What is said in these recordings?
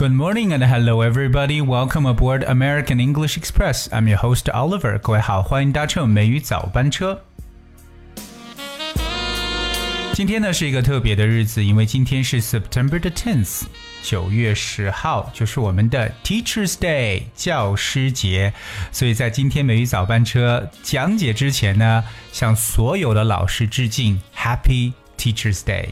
Good morning and hello everybody. Welcome aboard American English Express. I'm your host Oliver. 各位好，欢迎搭乘美语早班车。今天呢是一个特别的日子，因为今天是 September the tenth，九月十号，就是我们的 Teachers Day 教师节。所以在今天美语早班车讲解之前呢，向所有的老师致敬，Happy Teachers Day。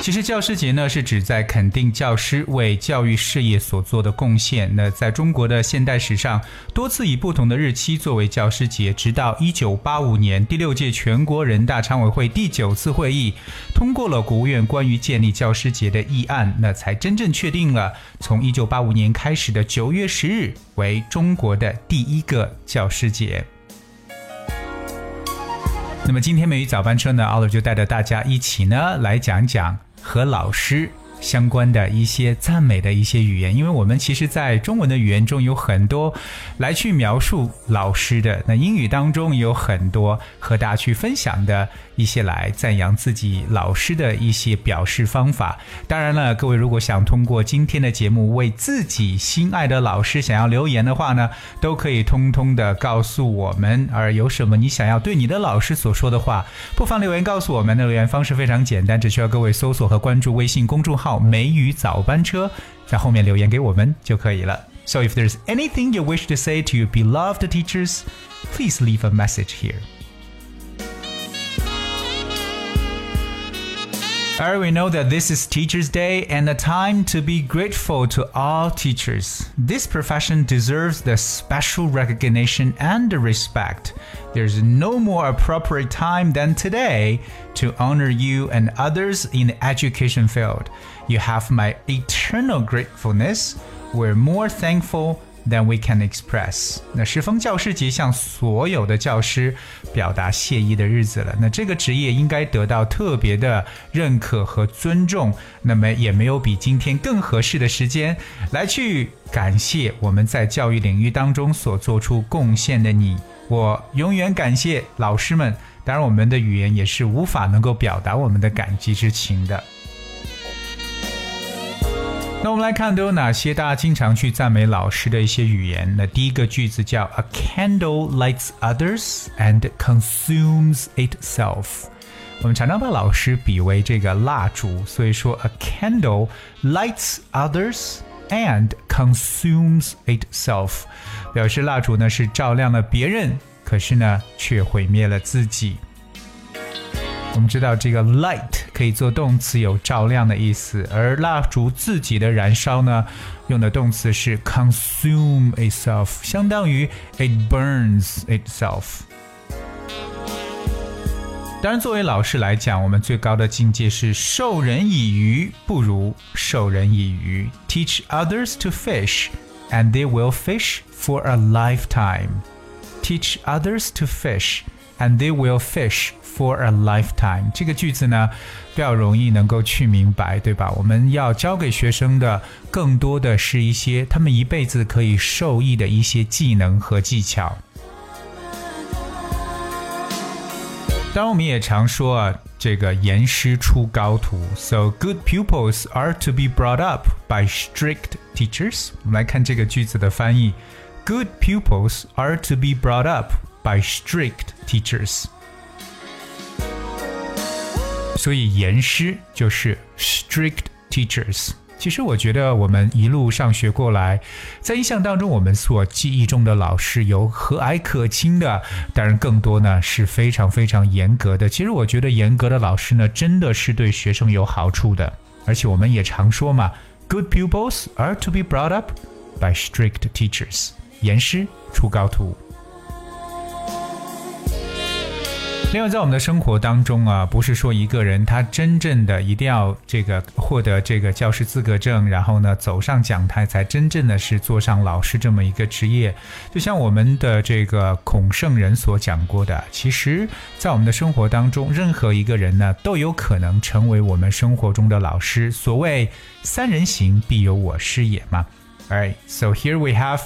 其实教师节呢，是指在肯定教师为教育事业所做的贡献。那在中国的现代史上，多次以不同的日期作为教师节，直到一九八五年第六届全国人大常委会第九次会议通过了国务院关于建立教师节的议案，那才真正确定了从一九八五年开始的九月十日为中国的第一个教师节。那么今天美语早班车呢，奥乐就带着大家一起呢来讲讲。和老师相关的一些赞美的一些语言，因为我们其实，在中文的语言中有很多来去描述老师的，那英语当中有很多和大家去分享的。一些来赞扬自己老师的一些表示方法。当然了，各位如果想通过今天的节目为自己心爱的老师想要留言的话呢，都可以通通的告诉我们。而有什么你想要对你的老师所说的话，不妨留言告诉我们。的留言方式非常简单，只需要各位搜索和关注微信公众号梅雨早班车”，在后面留言给我们就可以了。So if there's anything you wish to say to your beloved teachers, please leave a message here. Alright, we know that this is Teachers' Day and a time to be grateful to all teachers. This profession deserves the special recognition and the respect. There's no more appropriate time than today to honor you and others in the education field. You have my eternal gratefulness. We're more thankful Than we can express。那适逢教师节，向所有的教师表达谢意的日子了。那这个职业应该得到特别的认可和尊重。那么也没有比今天更合适的时间来去感谢我们在教育领域当中所做出贡献的你。我永远感谢老师们。当然，我们的语言也是无法能够表达我们的感激之情的。那我们来看都有哪些大家经常去赞美老师的一些语言。那第一个句子叫 "A candle lights others and consumes itself"。我们常常把老师比为这个蜡烛，所以说 "A candle lights others and consumes itself"，表示蜡烛呢是照亮了别人，可是呢却毁灭了自己。我们知道这个 light 可以做动词，有照亮的意思，而蜡烛自己的燃烧呢，用的动词是 consume itself，相当于 it burns itself。当然，作为老师来讲，我们最高的境界是授人以鱼不如授人以渔。Teach others to fish, and they will fish for a lifetime. Teach others to fish, and they will fish. For a lifetime，这个句子呢比较容易能够去明白，对吧？我们要教给学生的更多的是一些他们一辈子可以受益的一些技能和技巧。当然，我们也常说啊，这个严师出高徒，So good pupils are to be brought up by strict teachers。我们来看这个句子的翻译：Good pupils are to be brought up by strict teachers。 所以严师就是 strict teachers。其实我觉得我们一路上学过来，在印象当中，我们所记忆中的老师有和蔼可亲的，当然更多呢是非常非常严格的。其实我觉得严格的老师呢，真的是对学生有好处的。而且我们也常说嘛，good pupils are to be brought up by strict teachers。严师出高徒。另外，在我们的生活当中啊，不是说一个人他真正的一定要这个获得这个教师资格证，然后呢走上讲台才真正的是做上老师这么一个职业。就像我们的这个孔圣人所讲过的，其实，在我们的生活当中，任何一个人呢都有可能成为我们生活中的老师。所谓三人行，必有我师也嘛。Alright, so here we have,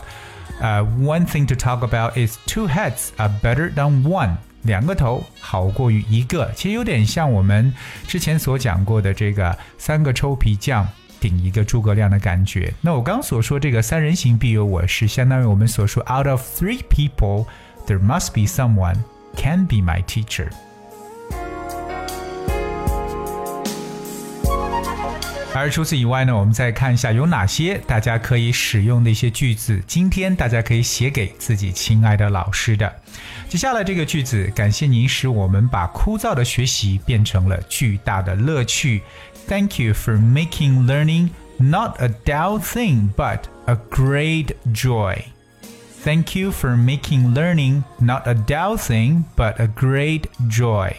uh, one thing to talk about is two heads are better than one. 两个头好过于一个，其实有点像我们之前所讲过的这个三个臭皮匠顶一个诸葛亮的感觉。那我刚所说这个三人行必有我师，相当于我们所说 out of three people there must be someone can be my teacher。而除此以外呢，我们再看一下有哪些大家可以使用的一些句子。今天大家可以写给自己亲爱的老师的。接下来这个句子，感谢您使我们把枯燥的学习变成了巨大的乐趣。Thank you for making learning not a dull thing but a great joy. Thank you for making learning not a dull thing but a great joy.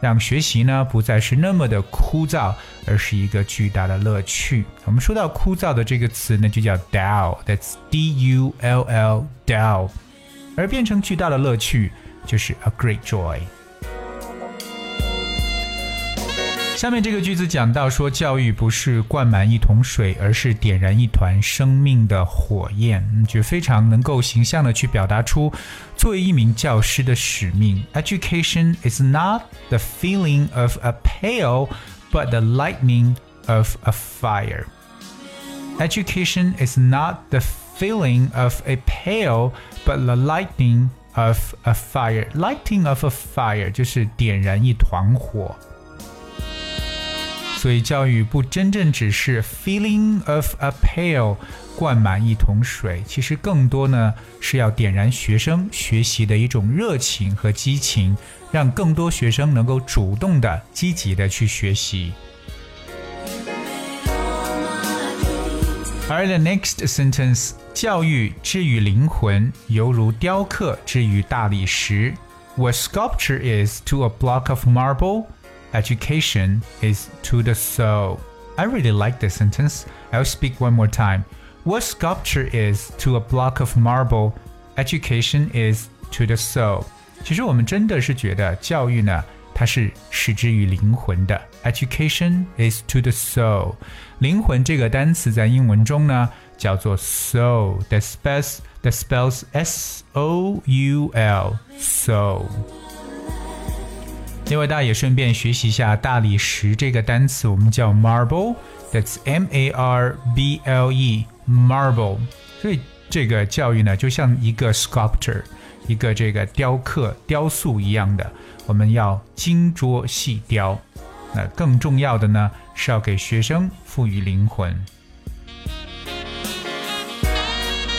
让学习呢不再是那么的枯燥，而是一个巨大的乐趣。我们说到枯燥的这个词呢，就叫 dull，that's D-U-L-L，dull，而变成巨大的乐趣就是 a great joy。下面这个句子讲到说，教育不是灌满一桶水，而是点燃一团生命的火焰，就非常能够形象的去表达出作为一名教师的使命。Education is not the feeling of a pail, but the lightning of a fire. Education is not the feeling of a pail, but the lightning of a fire. Lighting of a fire 就是点燃一团火。所以教育不真正只是 filling of a pail，灌满一桶水，其实更多呢是要点燃学生学习的一种热情和激情，让更多学生能够主动的、积极的去学习。而 the next sentence，教育之于灵魂，犹如雕刻之于大理石。What sculpture is to a block of marble Education is to the soul. I really like this sentence. I'll speak one more time. What sculpture is to a block of marble, education is to the soul. 其实我们真的是觉得教育呢，它是使之于灵魂的。Education is to the soul. 灵魂这个单词在英文中呢叫做 soul. That spells that spells S O U L soul. 另外，大家也顺便学习一下大理石这个单词，我们叫 marble，that's M A R B L E，marble。所以这个教育呢，就像一个 sculptor，一个这个雕刻、雕塑一样的，我们要精琢细雕。那更重要的呢，是要给学生赋予灵魂。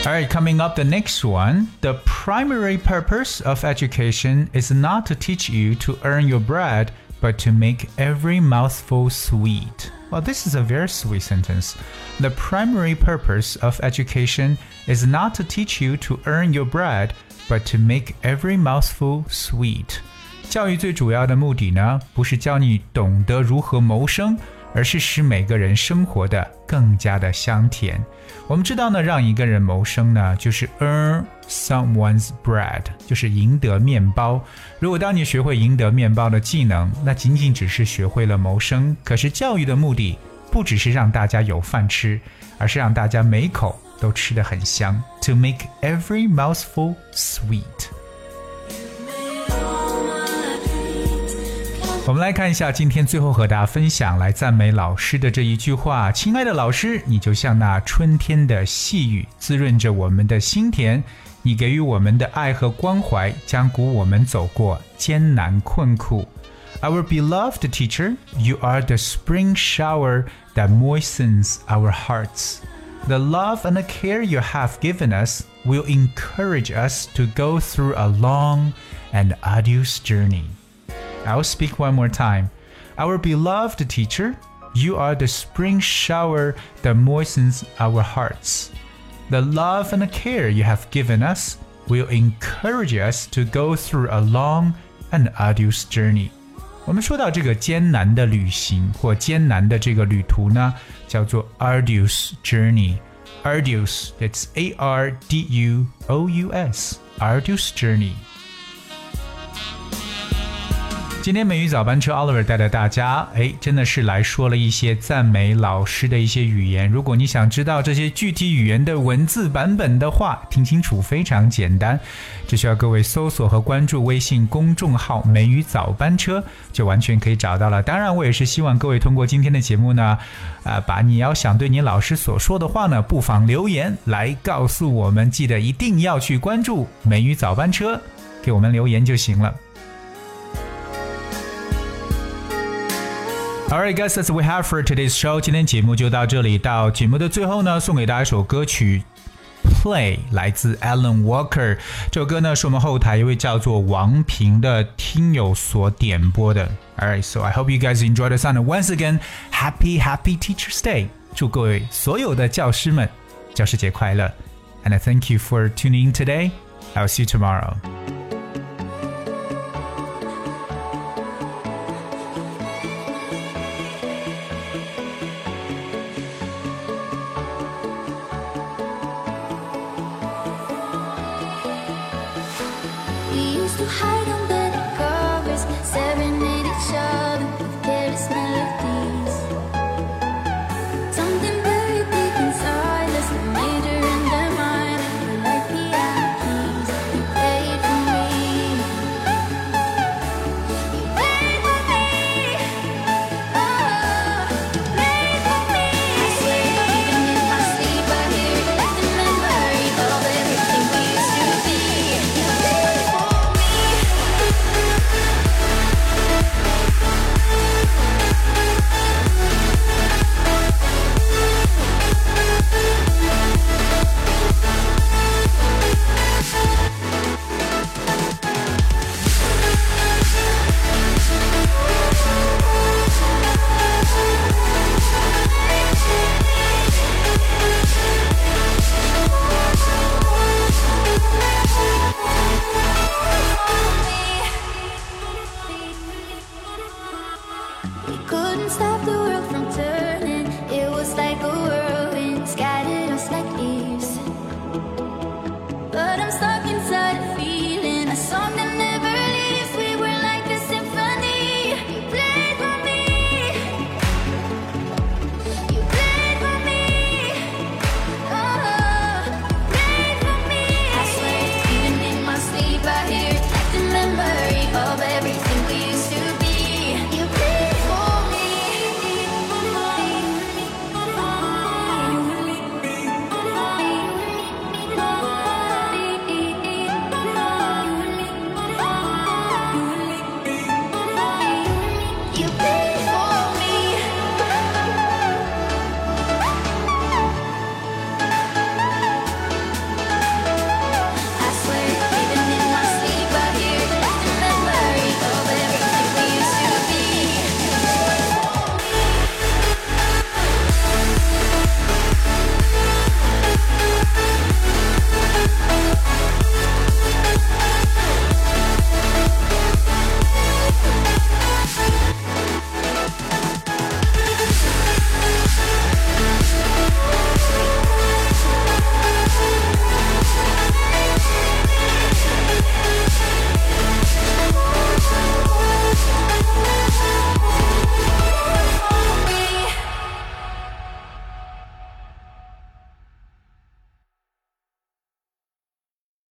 All right, coming up the next one. The primary purpose of education is not to teach you to earn your bread, but to make every mouthful sweet. Well, this is a very sweet sentence. The primary purpose of education is not to teach you to earn your bread, but to make every mouthful sweet. 教育最主要的目的呢，不是教你懂得如何谋生。 而是使每个人生活的更加的香甜。我们知道呢，让一个人谋生呢，就是 earn someone's bread，就是赢得面包。如果当你学会赢得面包的技能，那仅仅只是学会了谋生。可是教育的目的不只是让大家有饭吃，而是让大家每口都吃得很香。To make every mouthful sweet。我们来看一下今天最后和大家分享来赞美老师的这一句话：“亲爱的老师，你就像那春天的细雨，滋润着我们的心田。你给予我们的爱和关怀，将鼓舞我们走过艰难困苦。” Our beloved teacher, you are the spring shower that moistens our hearts. The love and the care you have given us will encourage us to go through a long and arduous journey. I'll speak one more time. Our beloved teacher, you are the spring shower that moistens our hearts. The love and the care you have given us will encourage us to go through a long and arduous journey. 我们说到这个艰难的旅行或艰难的这个旅途呢，叫做 arduous journey。arduous, it's A R D U O U S, arduous journey. 今天美语早班车 Oliver 带着大家，哎，真的是来说了一些赞美老师的一些语言。如果你想知道这些具体语言的文字版本的话，听清楚非常简单，只需要各位搜索和关注微信公众号“美语早班车”，就完全可以找到了。当然，我也是希望各位通过今天的节目呢，啊，把你要想对你老师所说的话呢，不妨留言来告诉我们。记得一定要去关注“美语早班车”，给我们留言就行了。Alright, guys, that's we have for today's show. 今天节目就到这里。到节目的最后呢，送给大家一首歌曲《Play》，来自 Alan Walker。这首歌呢，是我们后台一位叫做王平的听友所点播的。Alright, so I hope you guys enjoy the sound. Once again, happy, happy Teachers Day！祝各位所有的教师们教师节快乐！And I thank you for tuning in today. I'll see you tomorrow.